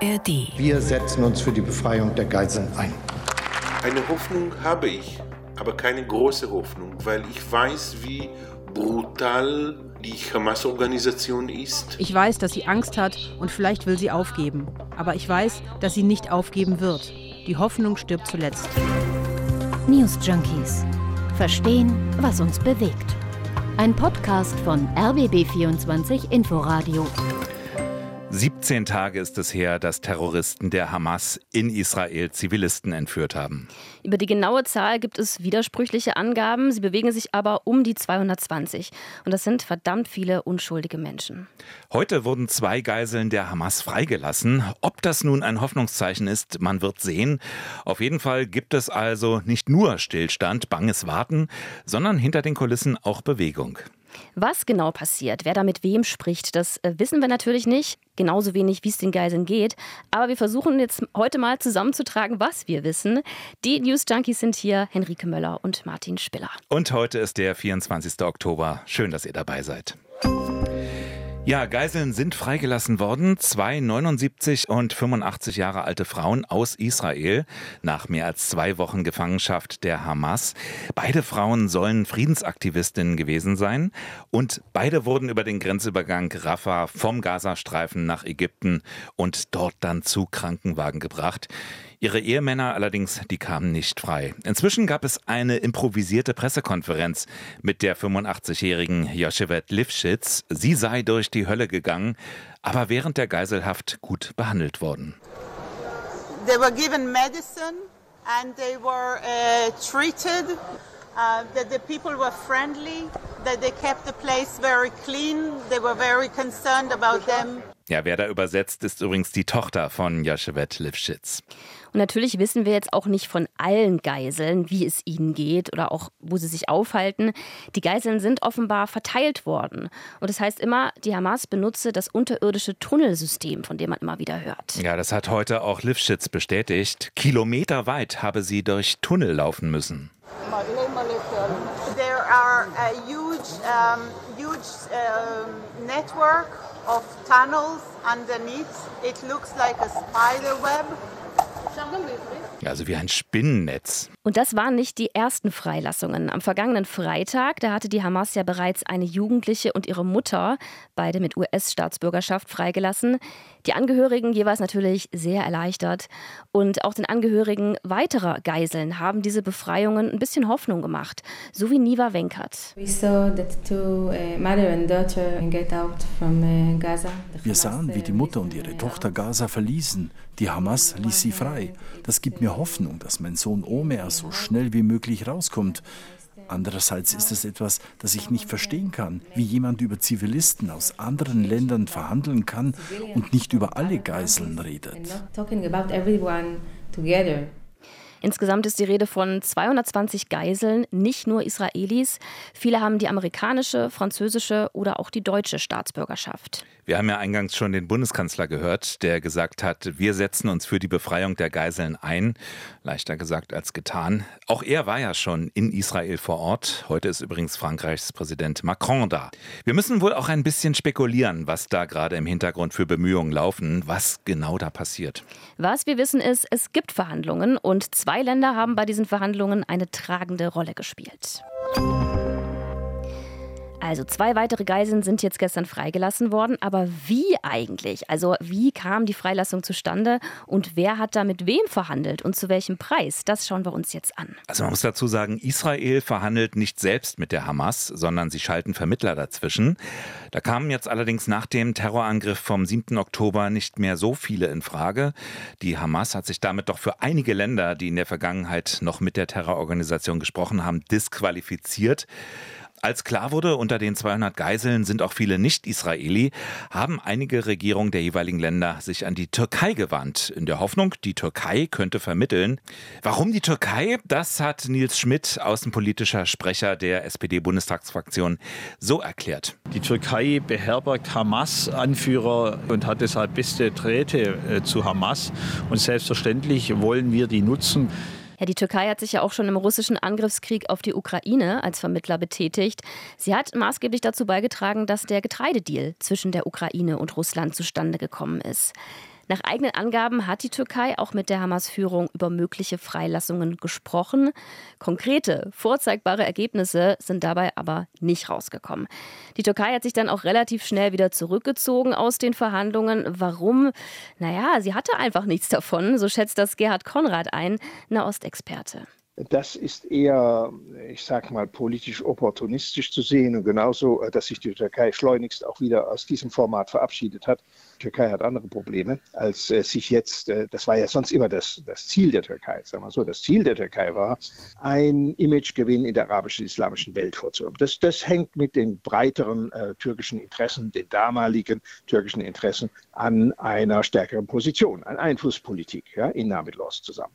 ARD. Wir setzen uns für die Befreiung der Geiseln ein. Eine Hoffnung habe ich, aber keine große Hoffnung, weil ich weiß, wie brutal die Hamas-Organisation ist. Ich weiß, dass sie Angst hat und vielleicht will sie aufgeben. Aber ich weiß, dass sie nicht aufgeben wird. Die Hoffnung stirbt zuletzt. News Junkies. Verstehen, was uns bewegt. Ein Podcast von RBB24 Inforadio. 17 Tage ist es her, dass Terroristen der Hamas in Israel Zivilisten entführt haben. Über die genaue Zahl gibt es widersprüchliche Angaben. Sie bewegen sich aber um die 220. Und das sind verdammt viele unschuldige Menschen. Heute wurden zwei Geiseln der Hamas freigelassen. Ob das nun ein Hoffnungszeichen ist, man wird sehen. Auf jeden Fall gibt es also nicht nur Stillstand, banges Warten, sondern hinter den Kulissen auch Bewegung. Was genau passiert, wer da mit wem spricht, das äh, wissen wir natürlich nicht. Genauso wenig, wie es den Geiseln geht. Aber wir versuchen jetzt heute mal zusammenzutragen, was wir wissen. Die News Junkies sind hier Henrike Möller und Martin Spiller. Und heute ist der 24. Oktober. Schön, dass ihr dabei seid. Ja, Geiseln sind freigelassen worden. Zwei 79 und 85 Jahre alte Frauen aus Israel nach mehr als zwei Wochen Gefangenschaft der Hamas. Beide Frauen sollen Friedensaktivistinnen gewesen sein und beide wurden über den Grenzübergang Rafah vom Gazastreifen nach Ägypten und dort dann zu Krankenwagen gebracht. Ihre Ehemänner allerdings, die kamen nicht frei. Inzwischen gab es eine improvisierte Pressekonferenz mit der 85-jährigen Joschewet Lifschitz. Sie sei durch die Hölle gegangen, aber während der Geiselhaft gut behandelt worden. They were given medicine and they were uh, treated. Uh, that the people were friendly, that they kept the place very clean. They were very concerned about them. Ja, wer da übersetzt, ist übrigens die Tochter von Joschewet Lifschitz. Und natürlich wissen wir jetzt auch nicht von allen Geiseln, wie es ihnen geht oder auch, wo sie sich aufhalten. Die Geiseln sind offenbar verteilt worden. Und das heißt immer, die Hamas benutze das unterirdische Tunnelsystem, von dem man immer wieder hört. Ja, das hat heute auch Lifschitz bestätigt. Kilometerweit habe sie durch Tunnel laufen müssen. There are a huge, um, huge um, network of tunnels underneath. It looks like a spider web. Also wie ein Spinnennetz. Und das waren nicht die ersten Freilassungen. Am vergangenen Freitag, da hatte die Hamas ja bereits eine Jugendliche und ihre Mutter, beide mit US-Staatsbürgerschaft, freigelassen. Die Angehörigen jeweils natürlich sehr erleichtert. Und auch den Angehörigen weiterer Geiseln haben diese Befreiungen ein bisschen Hoffnung gemacht. So wie Niva Wenkert. Uh, uh, Wir sahen, wie die Mutter und ihre Tochter Gaza verließen. Die Hamas ließ sie frei. Das gibt mir Hoffnung, dass mein Sohn Omer so schnell wie möglich rauskommt. Andererseits ist es etwas, das ich nicht verstehen kann, wie jemand über Zivilisten aus anderen Ländern verhandeln kann und nicht über alle Geiseln redet. Insgesamt ist die Rede von 220 Geiseln, nicht nur Israelis. Viele haben die amerikanische, französische oder auch die deutsche Staatsbürgerschaft. Wir haben ja eingangs schon den Bundeskanzler gehört, der gesagt hat, wir setzen uns für die Befreiung der Geiseln ein. Leichter gesagt als getan. Auch er war ja schon in Israel vor Ort. Heute ist übrigens Frankreichs Präsident Macron da. Wir müssen wohl auch ein bisschen spekulieren, was da gerade im Hintergrund für Bemühungen laufen, was genau da passiert. Was wir wissen ist, es gibt Verhandlungen und zwei Länder haben bei diesen Verhandlungen eine tragende Rolle gespielt. Also zwei weitere Geiseln sind jetzt gestern freigelassen worden. Aber wie eigentlich? Also wie kam die Freilassung zustande und wer hat da mit wem verhandelt und zu welchem Preis? Das schauen wir uns jetzt an. Also man muss dazu sagen, Israel verhandelt nicht selbst mit der Hamas, sondern sie schalten Vermittler dazwischen. Da kamen jetzt allerdings nach dem Terrorangriff vom 7. Oktober nicht mehr so viele in Frage. Die Hamas hat sich damit doch für einige Länder, die in der Vergangenheit noch mit der Terrororganisation gesprochen haben, disqualifiziert. Als klar wurde, unter den 200 Geiseln sind auch viele Nicht-Israeli, haben einige Regierungen der jeweiligen Länder sich an die Türkei gewandt, in der Hoffnung, die Türkei könnte vermitteln. Warum die Türkei? Das hat Nils Schmidt, außenpolitischer Sprecher der SPD-Bundestagsfraktion, so erklärt. Die Türkei beherbergt Hamas-Anführer und hat deshalb beste Drähte äh, zu Hamas. Und selbstverständlich wollen wir die nutzen. Ja, die Türkei hat sich ja auch schon im russischen Angriffskrieg auf die Ukraine als Vermittler betätigt. Sie hat maßgeblich dazu beigetragen, dass der Getreidedeal zwischen der Ukraine und Russland zustande gekommen ist. Nach eigenen Angaben hat die Türkei auch mit der Hamas-Führung über mögliche Freilassungen gesprochen. Konkrete, vorzeigbare Ergebnisse sind dabei aber nicht rausgekommen. Die Türkei hat sich dann auch relativ schnell wieder zurückgezogen aus den Verhandlungen. Warum? Naja, sie hatte einfach nichts davon, so schätzt das Gerhard Konrad ein, Nahostexperte. Das ist eher, ich sage mal, politisch opportunistisch zu sehen und genauso, äh, dass sich die Türkei schleunigst auch wieder aus diesem Format verabschiedet hat. Die Türkei hat andere Probleme, als äh, sich jetzt, äh, das war ja sonst immer das, das Ziel der Türkei, sagen wir so, das Ziel der Türkei war, ein Imagegewinn in der arabischen, islamischen Welt vorzunehmen. Das, das hängt mit den breiteren äh, türkischen Interessen, den damaligen türkischen Interessen an einer stärkeren Position, an Einflusspolitik ja, in Namilos zusammen.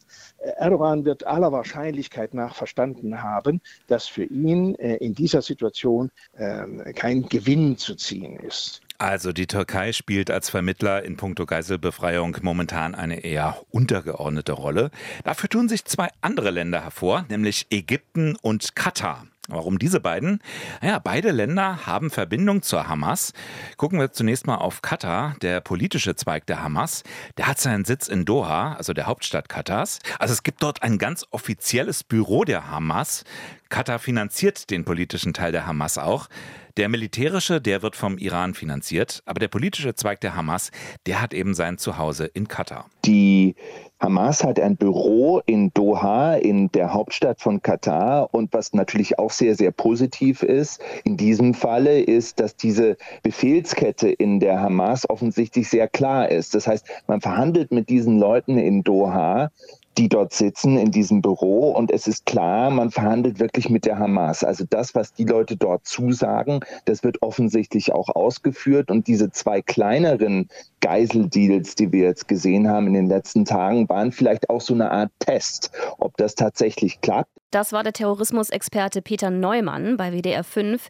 Erdogan wird aller Wahrscheinlichkeit Wahrscheinlichkeit nach verstanden haben, dass für ihn äh, in dieser Situation äh, kein Gewinn zu ziehen ist. Also die Türkei spielt als Vermittler in puncto Geiselbefreiung momentan eine eher untergeordnete Rolle. Dafür tun sich zwei andere Länder hervor, nämlich Ägypten und Katar. Warum diese beiden? Ja, beide Länder haben Verbindung zur Hamas. Gucken wir zunächst mal auf Katar, der politische Zweig der Hamas. Der hat seinen Sitz in Doha, also der Hauptstadt Katars. Also es gibt dort ein ganz offizielles Büro der Hamas. Katar finanziert den politischen Teil der Hamas auch. Der militärische, der wird vom Iran finanziert, aber der politische Zweig der Hamas, der hat eben sein Zuhause in Katar. Die Hamas hat ein Büro in Doha, in der Hauptstadt von Katar. Und was natürlich auch sehr, sehr positiv ist, in diesem Falle ist, dass diese Befehlskette in der Hamas offensichtlich sehr klar ist. Das heißt, man verhandelt mit diesen Leuten in Doha die dort sitzen in diesem Büro. Und es ist klar, man verhandelt wirklich mit der Hamas. Also das, was die Leute dort zusagen, das wird offensichtlich auch ausgeführt. Und diese zwei kleineren Geiseldeals, die wir jetzt gesehen haben in den letzten Tagen, waren vielleicht auch so eine Art Test, ob das tatsächlich klappt. Das war der Terrorismusexperte Peter Neumann bei WDR 5.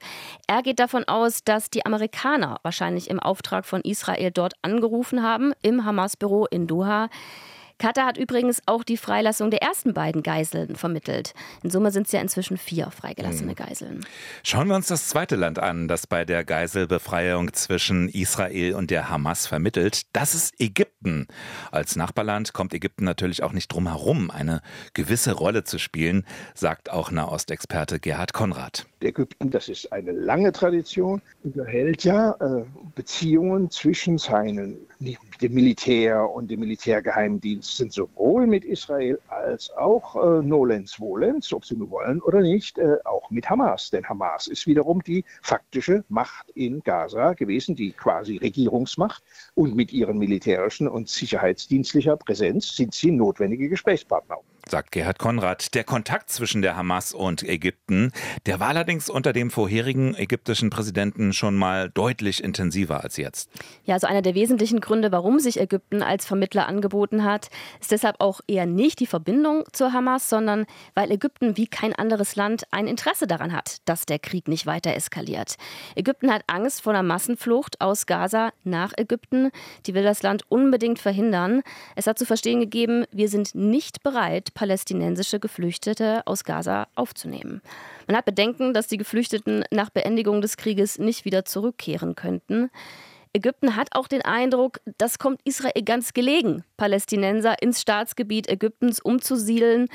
Er geht davon aus, dass die Amerikaner wahrscheinlich im Auftrag von Israel dort angerufen haben, im Hamas-Büro in Doha. Katar hat übrigens auch die Freilassung der ersten beiden Geiseln vermittelt. In Summe sind es ja inzwischen vier freigelassene hm. Geiseln. Schauen wir uns das zweite Land an, das bei der Geiselbefreiung zwischen Israel und der Hamas vermittelt. Das ist Ägypten. Als Nachbarland kommt Ägypten natürlich auch nicht drum herum, eine gewisse Rolle zu spielen, sagt auch Nahostexperte Gerhard Konrad. Ägypten, das ist eine lange Tradition, unterhält ja äh, Beziehungen zwischen seinen dem Militär und dem Militärgeheimdienst sind sowohl mit Israel als auch äh, nolens volens, ob sie nur wollen oder nicht, äh, auch mit Hamas. Denn Hamas ist wiederum die faktische Macht in Gaza gewesen, die quasi Regierungsmacht. Und mit ihren militärischen und sicherheitsdienstlicher Präsenz sind sie notwendige Gesprächspartner sagt Gerhard Konrad. Der Kontakt zwischen der Hamas und Ägypten, der war allerdings unter dem vorherigen ägyptischen Präsidenten schon mal deutlich intensiver als jetzt. Ja, also einer der wesentlichen Gründe, warum sich Ägypten als Vermittler angeboten hat, ist deshalb auch eher nicht die Verbindung zur Hamas, sondern weil Ägypten wie kein anderes Land ein Interesse daran hat, dass der Krieg nicht weiter eskaliert. Ägypten hat Angst vor einer Massenflucht aus Gaza nach Ägypten. Die will das Land unbedingt verhindern. Es hat zu verstehen gegeben, wir sind nicht bereit, palästinensische Geflüchtete aus Gaza aufzunehmen. Man hat Bedenken, dass die Geflüchteten nach Beendigung des Krieges nicht wieder zurückkehren könnten. Ägypten hat auch den Eindruck, das kommt Israel ganz gelegen, Palästinenser ins Staatsgebiet Ägyptens umzusiedeln.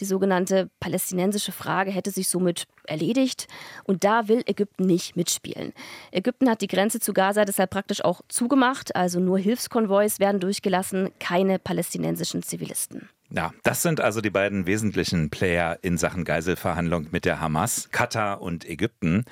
Die sogenannte palästinensische Frage hätte sich somit erledigt. Und da will Ägypten nicht mitspielen. Ägypten hat die Grenze zu Gaza deshalb praktisch auch zugemacht. Also nur Hilfskonvois werden durchgelassen, keine palästinensischen Zivilisten. Ja, das sind also die beiden wesentlichen Player in Sachen Geiselverhandlung mit der Hamas, Katar und Ägypten.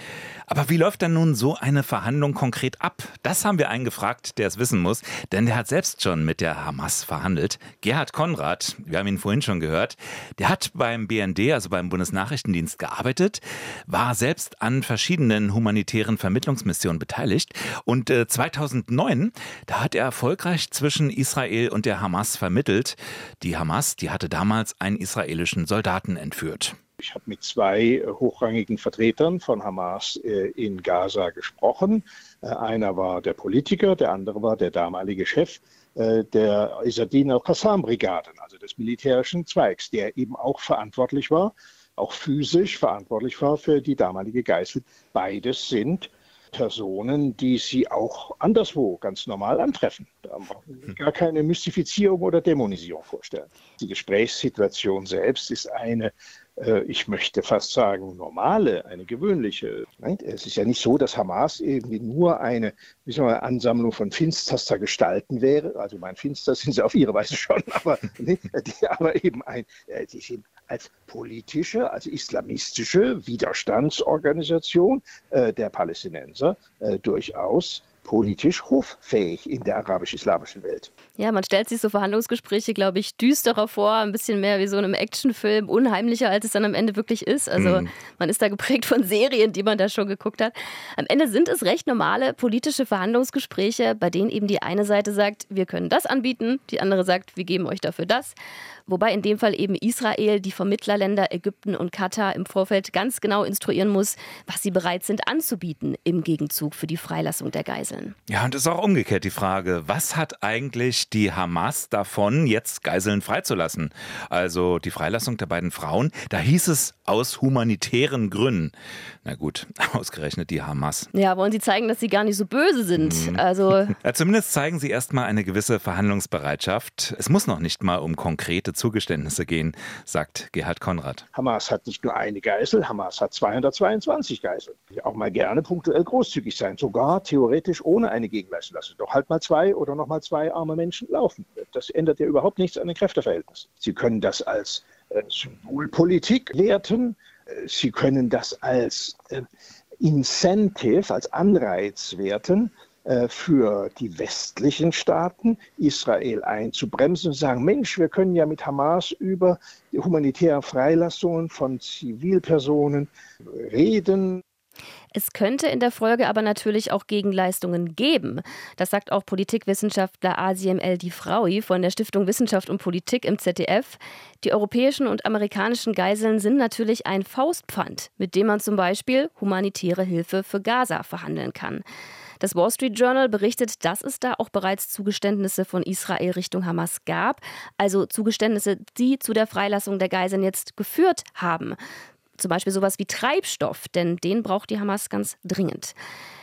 Aber wie läuft denn nun so eine Verhandlung konkret ab? Das haben wir einen gefragt, der es wissen muss, denn der hat selbst schon mit der Hamas verhandelt. Gerhard Konrad, wir haben ihn vorhin schon gehört, der hat beim BND, also beim Bundesnachrichtendienst, gearbeitet, war selbst an verschiedenen humanitären Vermittlungsmissionen beteiligt und äh, 2009, da hat er erfolgreich zwischen Israel und der Hamas vermittelt. Die Hamas Hamas, die hatte damals einen israelischen Soldaten entführt. Ich habe mit zwei äh, hochrangigen Vertretern von Hamas äh, in Gaza gesprochen. Äh, einer war der Politiker, der andere war der damalige Chef der Isadin al-Qassam-Brigaden, also des militärischen Zweigs, der eben auch verantwortlich war, auch physisch verantwortlich war für die damalige Geißel. Beides sind Personen, die sie auch anderswo ganz normal antreffen. gar keine Mystifizierung oder Dämonisierung vorstellen. Die Gesprächssituation selbst ist eine, äh, ich möchte fast sagen, normale, eine gewöhnliche. Es ist ja nicht so, dass Hamas irgendwie nur eine man, Ansammlung von finsterster Gestalten wäre. Also mein Finster sind sie auf ihre Weise schon, aber, die, aber eben ein, äh, die sind als politische, als islamistische Widerstandsorganisation äh, der Palästinenser äh, durchaus politisch hoffähig in der arabisch-islamischen Welt. Ja, man stellt sich so Verhandlungsgespräche, glaube ich, düsterer vor, ein bisschen mehr wie so einem Actionfilm, unheimlicher, als es dann am Ende wirklich ist. Also mhm. man ist da geprägt von Serien, die man da schon geguckt hat. Am Ende sind es recht normale politische Verhandlungsgespräche, bei denen eben die eine Seite sagt, wir können das anbieten, die andere sagt, wir geben euch dafür das. Wobei in dem Fall eben Israel die Vermittlerländer Ägypten und Katar im Vorfeld ganz genau instruieren muss, was sie bereit sind anzubieten im Gegenzug für die Freilassung der Geiseln. Ja, und es ist auch umgekehrt die Frage, was hat eigentlich die Hamas davon, jetzt Geiseln freizulassen? Also die Freilassung der beiden Frauen, da hieß es aus humanitären Gründen. Na gut, ausgerechnet die Hamas. Ja, wollen sie zeigen, dass sie gar nicht so böse sind. Mhm. Also ja, zumindest zeigen sie erstmal eine gewisse Verhandlungsbereitschaft. Es muss noch nicht mal um konkrete Zugeständnisse gehen, sagt Gerhard Konrad. Hamas hat nicht nur eine Geisel, Hamas hat 222 Geiseln. Auch mal gerne punktuell großzügig sein, sogar theoretisch ohne eine Gegenleistung lassen. Doch halt mal zwei oder noch mal zwei arme Menschen laufen. Das ändert ja überhaupt nichts an den Kräfteverhältnissen. Sie können das als äh, Symbolpolitik werten. Äh, Sie können das als äh, Incentive, als Anreiz werten, für die westlichen Staaten, Israel einzubremsen und sagen, Mensch, wir können ja mit Hamas über humanitäre Freilassungen von Zivilpersonen reden. Es könnte in der Folge aber natürlich auch Gegenleistungen geben. Das sagt auch Politikwissenschaftler Asim El Difraoui von der Stiftung Wissenschaft und Politik im ZDF. Die europäischen und amerikanischen Geiseln sind natürlich ein Faustpfand, mit dem man zum Beispiel humanitäre Hilfe für Gaza verhandeln kann. Das Wall Street Journal berichtet, dass es da auch bereits Zugeständnisse von Israel Richtung Hamas gab, also Zugeständnisse, die zu der Freilassung der Geiseln jetzt geführt haben. Zum Beispiel sowas wie Treibstoff, denn den braucht die Hamas ganz dringend.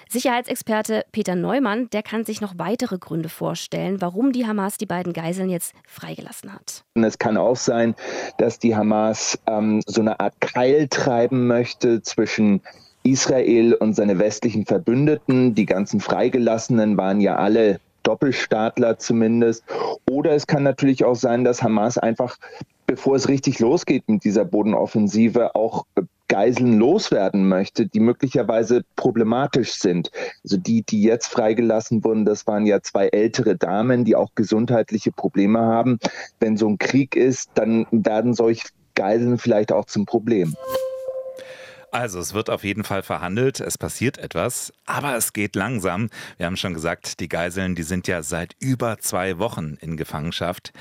Sicherheitsexperte Peter Neumann, der kann sich noch weitere Gründe vorstellen, warum die Hamas die beiden Geiseln jetzt freigelassen hat. Es kann auch sein, dass die Hamas ähm, so eine Art Keil treiben möchte zwischen Israel und seine westlichen Verbündeten. Die ganzen Freigelassenen waren ja alle Doppelstaatler zumindest. Oder es kann natürlich auch sein, dass Hamas einfach, bevor es richtig losgeht mit dieser Bodenoffensive, auch Geiseln loswerden möchte, die möglicherweise problematisch sind. Also die, die jetzt freigelassen wurden, das waren ja zwei ältere Damen, die auch gesundheitliche Probleme haben. Wenn so ein Krieg ist, dann werden solche Geiseln vielleicht auch zum Problem. Also es wird auf jeden Fall verhandelt, es passiert etwas, aber es geht langsam. Wir haben schon gesagt, die Geiseln, die sind ja seit über zwei Wochen in Gefangenschaft.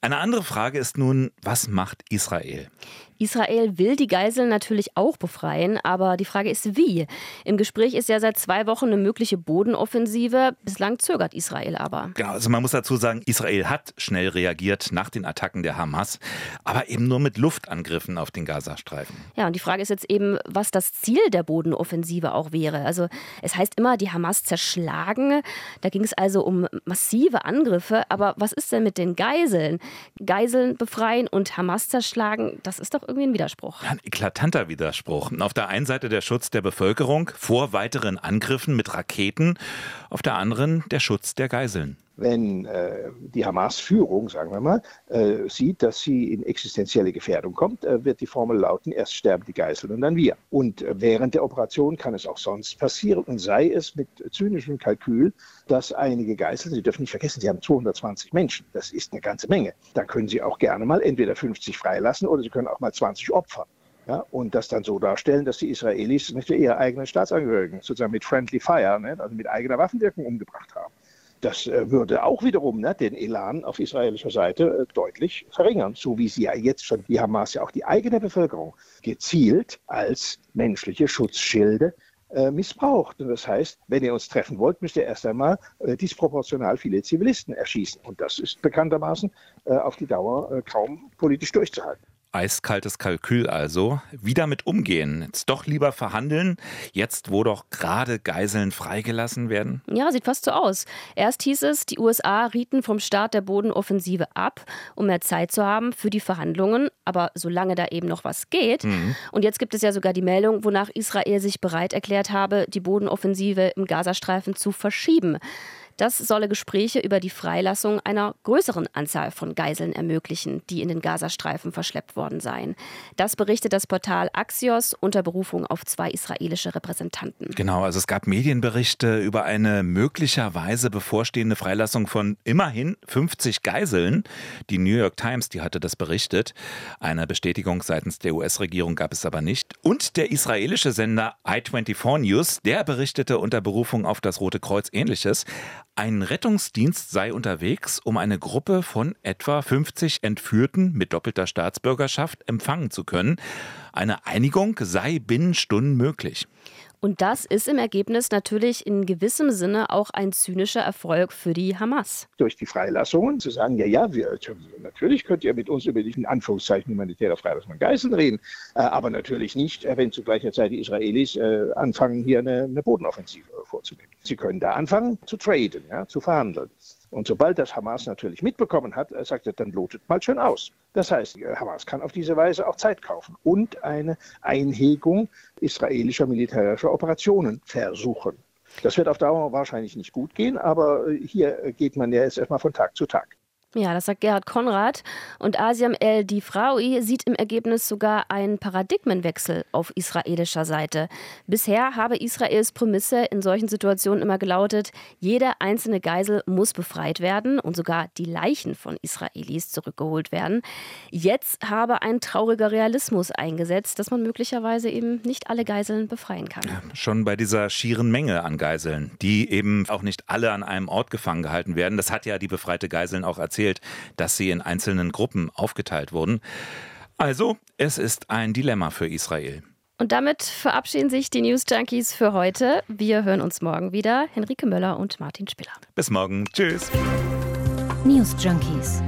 Eine andere Frage ist nun, was macht Israel? Israel will die Geiseln natürlich auch befreien, aber die Frage ist wie. Im Gespräch ist ja seit zwei Wochen eine mögliche Bodenoffensive. Bislang zögert Israel aber. Genau, also man muss dazu sagen, Israel hat schnell reagiert nach den Attacken der Hamas, aber eben nur mit Luftangriffen auf den Gazastreifen. Ja, und die Frage ist jetzt eben, was das Ziel der Bodenoffensive auch wäre. Also es heißt immer, die Hamas zerschlagen. Da ging es also um massive Angriffe. Aber was ist denn mit den Geiseln? Geiseln befreien und Hamas zerschlagen, das ist doch irgendwie ein Widerspruch. Ein eklatanter Widerspruch. Auf der einen Seite der Schutz der Bevölkerung vor weiteren Angriffen mit Raketen, auf der anderen der Schutz der Geiseln wenn äh, die Hamas-Führung, sagen wir mal, äh, sieht, dass sie in existenzielle Gefährdung kommt, äh, wird die Formel lauten, erst sterben die Geiseln und dann wir. Und äh, während der Operation kann es auch sonst passieren und sei es mit zynischem Kalkül, dass einige Geiseln, Sie dürfen nicht vergessen, Sie haben 220 Menschen, das ist eine ganze Menge. Da können Sie auch gerne mal entweder 50 freilassen oder Sie können auch mal 20 opfern. Ja, und das dann so darstellen, dass die Israelis nicht ihre eigenen Staatsangehörigen sozusagen mit Friendly Fire, ne, also mit eigener Waffenwirkung umgebracht haben. Das äh, würde auch wiederum ne, den Elan auf israelischer Seite äh, deutlich verringern, so wie sie ja jetzt schon die Hamas ja auch die eigene Bevölkerung gezielt als menschliche Schutzschilde äh, missbraucht. Und das heißt, wenn ihr uns treffen wollt, müsst ihr erst einmal äh, disproportional viele Zivilisten erschießen. Und das ist bekanntermaßen äh, auf die Dauer äh, kaum politisch durchzuhalten. Eiskaltes Kalkül also. Wie damit umgehen? Jetzt doch lieber verhandeln, jetzt wo doch gerade Geiseln freigelassen werden? Ja, sieht fast so aus. Erst hieß es, die USA rieten vom Start der Bodenoffensive ab, um mehr Zeit zu haben für die Verhandlungen, aber solange da eben noch was geht. Mhm. Und jetzt gibt es ja sogar die Meldung, wonach Israel sich bereit erklärt habe, die Bodenoffensive im Gazastreifen zu verschieben. Das solle Gespräche über die Freilassung einer größeren Anzahl von Geiseln ermöglichen, die in den Gazastreifen verschleppt worden seien. Das berichtet das Portal Axios unter Berufung auf zwei israelische Repräsentanten. Genau, also es gab Medienberichte über eine möglicherweise bevorstehende Freilassung von immerhin 50 Geiseln. Die New York Times, die hatte das berichtet. Eine Bestätigung seitens der US-Regierung gab es aber nicht. Und der israelische Sender i24 News, der berichtete unter Berufung auf das Rote Kreuz ähnliches. Ein Rettungsdienst sei unterwegs, um eine Gruppe von etwa 50 Entführten mit doppelter Staatsbürgerschaft empfangen zu können. Eine Einigung sei binnen Stunden möglich. Und das ist im Ergebnis natürlich in gewissem Sinne auch ein zynischer Erfolg für die Hamas. Durch die Freilassungen zu sagen, ja, ja, wir, natürlich könnt ihr mit uns über die in Anführungszeichen humanitäre Freilassung von Geiseln reden, äh, aber natürlich nicht, äh, wenn zu gleicher Zeit die Israelis äh, anfangen, hier eine, eine Bodenoffensive vorzunehmen. Sie können da anfangen zu traden, ja, zu verhandeln. Und sobald das Hamas natürlich mitbekommen hat, äh, sagt er, dann lotet mal schön aus. Das heißt, äh, Hamas kann auf diese Weise auch Zeit kaufen und eine Einhegung israelischer militärischer Operationen versuchen. Das wird auf Dauer wahrscheinlich nicht gut gehen, aber äh, hier geht man ja jetzt erstmal von Tag zu Tag. Ja, das sagt Gerhard Konrad. Und Asiam El Difraoui sieht im Ergebnis sogar einen Paradigmenwechsel auf israelischer Seite. Bisher habe Israels Prämisse in solchen Situationen immer gelautet, jede einzelne Geisel muss befreit werden und sogar die Leichen von Israelis zurückgeholt werden. Jetzt habe ein trauriger Realismus eingesetzt, dass man möglicherweise eben nicht alle Geiseln befreien kann. Schon bei dieser schieren Menge an Geiseln, die eben auch nicht alle an einem Ort gefangen gehalten werden. Das hat ja die befreite Geiseln auch erzählt erzählt, dass sie in einzelnen Gruppen aufgeteilt wurden. Also, es ist ein Dilemma für Israel. Und damit verabschieden sich die News Junkies für heute. Wir hören uns morgen wieder. Henrike Möller und Martin Spiller. Bis morgen. Tschüss. News Junkies.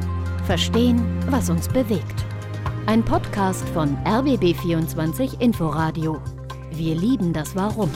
Verstehen, was uns bewegt. Ein Podcast von RBB24 Inforadio. Wir lieben das Warum.